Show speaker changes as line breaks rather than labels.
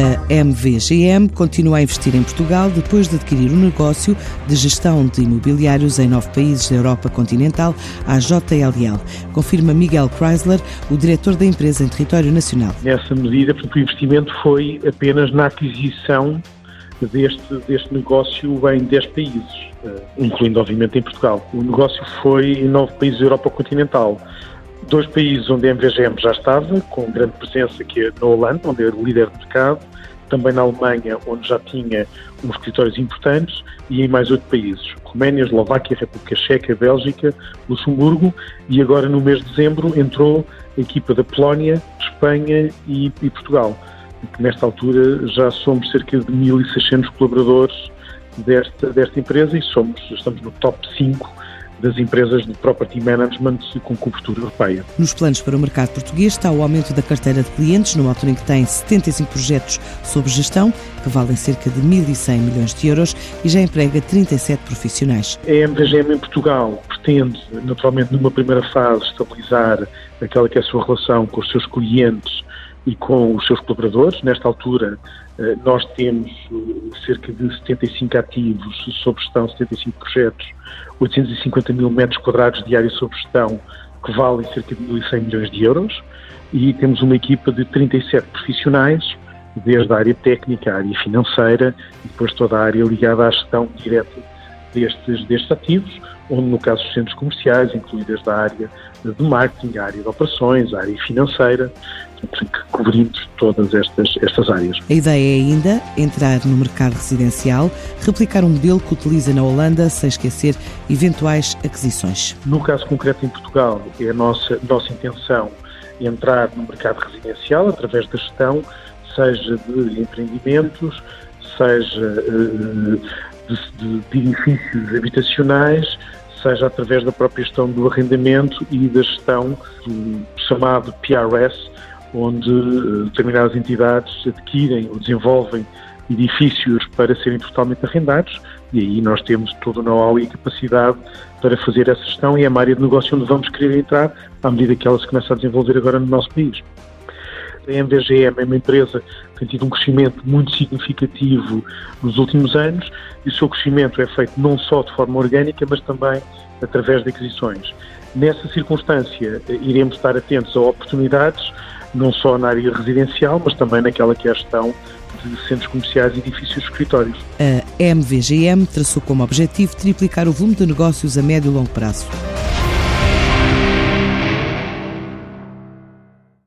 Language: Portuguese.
A MVGM continua a investir em Portugal depois de adquirir o um negócio de gestão de imobiliários em nove países da Europa continental, a JLL. Confirma Miguel Chrysler, o diretor da empresa em território nacional.
Nessa medida, o investimento foi apenas na aquisição deste, deste negócio em 10 países, eh, incluindo, obviamente, em Portugal. O negócio foi em nove países da Europa continental. Dois países onde a MVGM já estava, com grande presença, que é na Holanda, onde é líder de mercado, também na Alemanha, onde já tinha uns escritórios importantes, e em mais oito países: Roménia, Eslováquia, República Checa, Bélgica, Luxemburgo, e agora no mês de dezembro entrou a equipa da Polónia, Espanha e, e Portugal nesta altura já somos cerca de 1.600 colaboradores desta, desta empresa e somos, estamos no top 5 das empresas de property management com cobertura europeia.
Nos planos para o mercado português está o aumento da carteira de clientes, numa altura em que tem 75 projetos sob gestão, que valem cerca de 1.100 milhões de euros e já emprega 37 profissionais.
A MVGM em Portugal pretende, naturalmente, numa primeira fase, estabilizar aquela que é a sua relação com os seus clientes e com os seus colaboradores. Nesta altura, eh, nós temos eh, cerca de 75 ativos sob gestão, 75 projetos, 850 mil metros quadrados diários sob gestão, que valem cerca de 1.100 milhões de euros, e temos uma equipa de 37 profissionais, desde a área técnica, a área financeira e depois toda a área ligada à gestão direta destes, destes ativos, onde no caso dos centros comerciais, inclui desde a área de marketing, a área de operações, a área financeira, que cobrimos todas estas, estas áreas.
A ideia é ainda entrar no mercado residencial, replicar um modelo que utiliza na Holanda, sem esquecer eventuais aquisições.
No caso concreto em Portugal, é a nossa, nossa intenção entrar no mercado residencial através da gestão, seja de empreendimentos, seja eh, de, de, de edifícios habitacionais, seja através da própria gestão do arrendamento e da gestão do chamado PRS, onde eh, determinadas entidades adquirem ou desenvolvem edifícios para serem totalmente arrendados e aí nós temos todo o know-how e a capacidade para fazer essa gestão e é uma área de negócio onde vamos querer entrar à medida que ela se começa a desenvolver agora no nosso país. A MVGM é uma empresa que tem tido um crescimento muito significativo nos últimos anos e o seu crescimento é feito não só de forma orgânica, mas também através de aquisições. Nessa circunstância, iremos estar atentos a oportunidades não só na área residencial, mas também naquela que é a gestão de centros comerciais, edifícios e escritórios.
A MVGM traçou como objetivo triplicar o volume de negócios a médio e longo prazo.